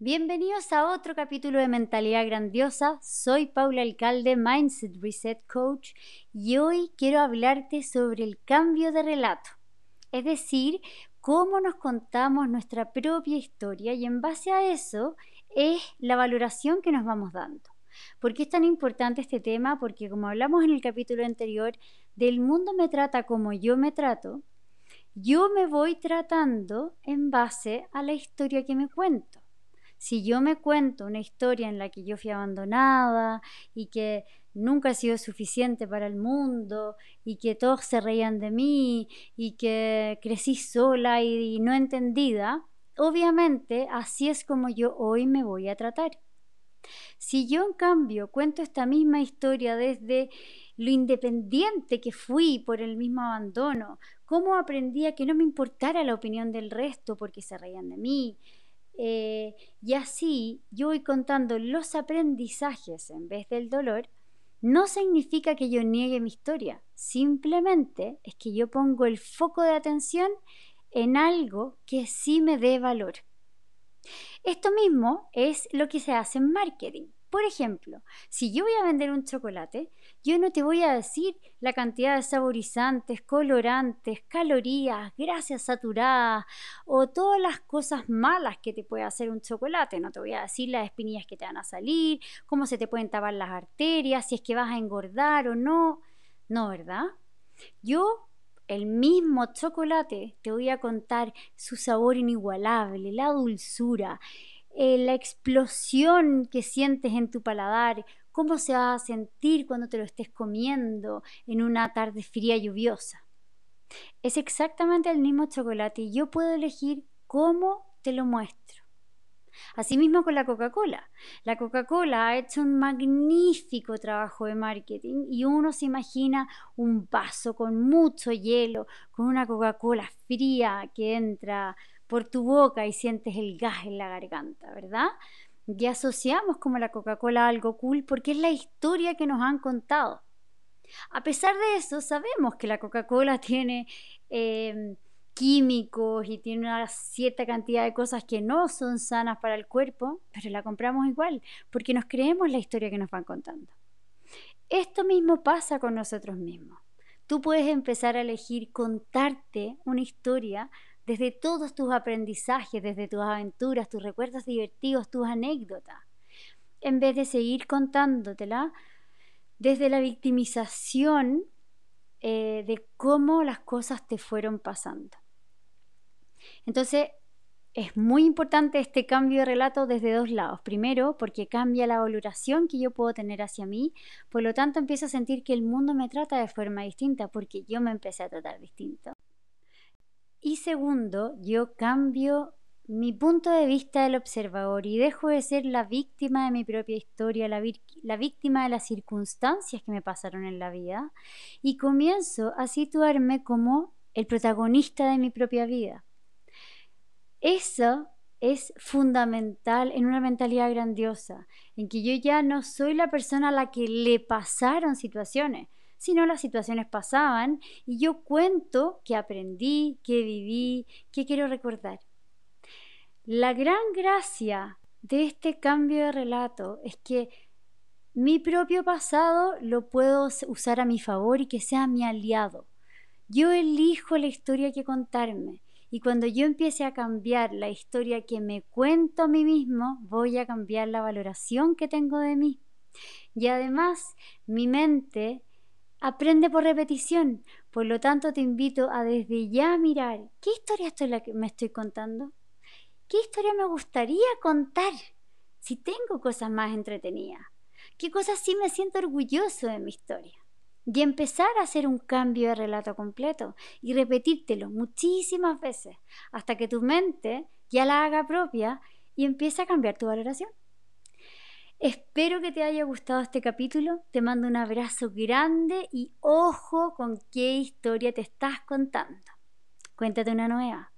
Bienvenidos a otro capítulo de Mentalidad Grandiosa. Soy Paula Alcalde, Mindset Reset Coach, y hoy quiero hablarte sobre el cambio de relato. Es decir, cómo nos contamos nuestra propia historia y en base a eso es la valoración que nos vamos dando. ¿Por qué es tan importante este tema? Porque como hablamos en el capítulo anterior, del mundo me trata como yo me trato, yo me voy tratando en base a la historia que me cuento. Si yo me cuento una historia en la que yo fui abandonada y que nunca he sido suficiente para el mundo y que todos se reían de mí y que crecí sola y, no entendida, obviamente así es como yo hoy me voy a tratar. Si yo en cambio cuento esta misma historia desde lo independiente que fui por el mismo abandono, cómo aprendí a que no me importara la opinión del resto porque se reían de mí, eh, y así yo voy contando los aprendizajes en vez del dolor, no significa que yo niegue mi historia, simplemente es que yo pongo el foco de atención en algo que sí me dé valor. Esto mismo es lo que se hace en marketing. Por ejemplo, si yo voy a vender un chocolate, yo no te voy a decir la cantidad de saborizantes, colorantes, calorías, grasas saturadas o todas las cosas malas que te puede hacer un chocolate. No te voy a decir las espinillas que te van a salir, cómo se te pueden tapar las arterias, si es que vas a engordar o no. No, ¿verdad? Yo el mismo chocolate te voy a contar su sabor inigualable, la dulzura, eh, la explosión que sientes en tu paladar, cómo se va a sentir cuando te lo estés comiendo en una tarde fría lluviosa. Es exactamente el mismo chocolate y yo puedo elegir cómo te lo muestro. Asimismo con la Coca-Cola. La Coca-Cola ha hecho un magnífico trabajo de marketing y uno se imagina un vaso con mucho hielo, con una Coca-Cola fría que entra por tu boca y sientes el gas en la garganta, ¿verdad? Y asociamos como la Coca-Cola a algo cool porque es la historia que nos han contado. A pesar de eso, sabemos que la Coca-Cola tiene em, químicos y tiene una cierta cantidad de cosas que no son sanas para el cuerpo, pero la compramos igual porque nos creemos la historia que nos van contando. Esto mismo pasa con nosotros mismos. Tú puedes empezar a elegir contarte una historia desde todos tus aprendizajes, desde tus aventuras, tus recuerdos divertidos, tus anécdotas, en vez de seguir contándotela desde la victimización eh, de cómo las cosas te fueron pasando. Entonces, es muy importante este cambio de relato desde dos lados. Primero, porque cambia la valoración que yo puedo tener hacia mí, por lo tanto empiezo a sentir que el mundo me trata de forma distinta, porque yo me empecé a tratar distinto. Y segundo, yo cambio mi punto de vista del observador y dejo de ser la víctima de mi propia historia, la, víctima de las circunstancias que me pasaron en la vida y comienzo a situarme como el protagonista de mi propia vida. Eso es fundamental en una mentalidad grandiosa, en que yo ya no soy la persona a la que le pasaron situaciones, sino las situaciones pasaban y yo cuento que aprendí, que viví, que quiero recordar. La gran gracia de este cambio de relato es que mi propio pasado lo puedo usar a mi favor y que sea mi aliado. Yo elijo la historia que contarme y cuando yo empiece a cambiar la historia que me cuento a mí mismo, voy a cambiar la valoración que tengo de mí. Y además, mi mente aprende por repetición. Por lo tanto, te invito a desde ya mirar qué historia estoy la que me estoy contando. ¿Qué historia me gustaría contar si tengo cosas más entretenidas? ¿Qué cosas sí me siento orgulloso de mi historia? Y empezar a hacer un cambio de relato completo y repetírtelo muchísimas veces hasta que tu mente ya la haga propia y empiece a cambiar tu valoración. Espero que te haya gustado este capítulo. Te mando un abrazo grande y ojo con qué historia te estás contando. Cuéntate una nueva.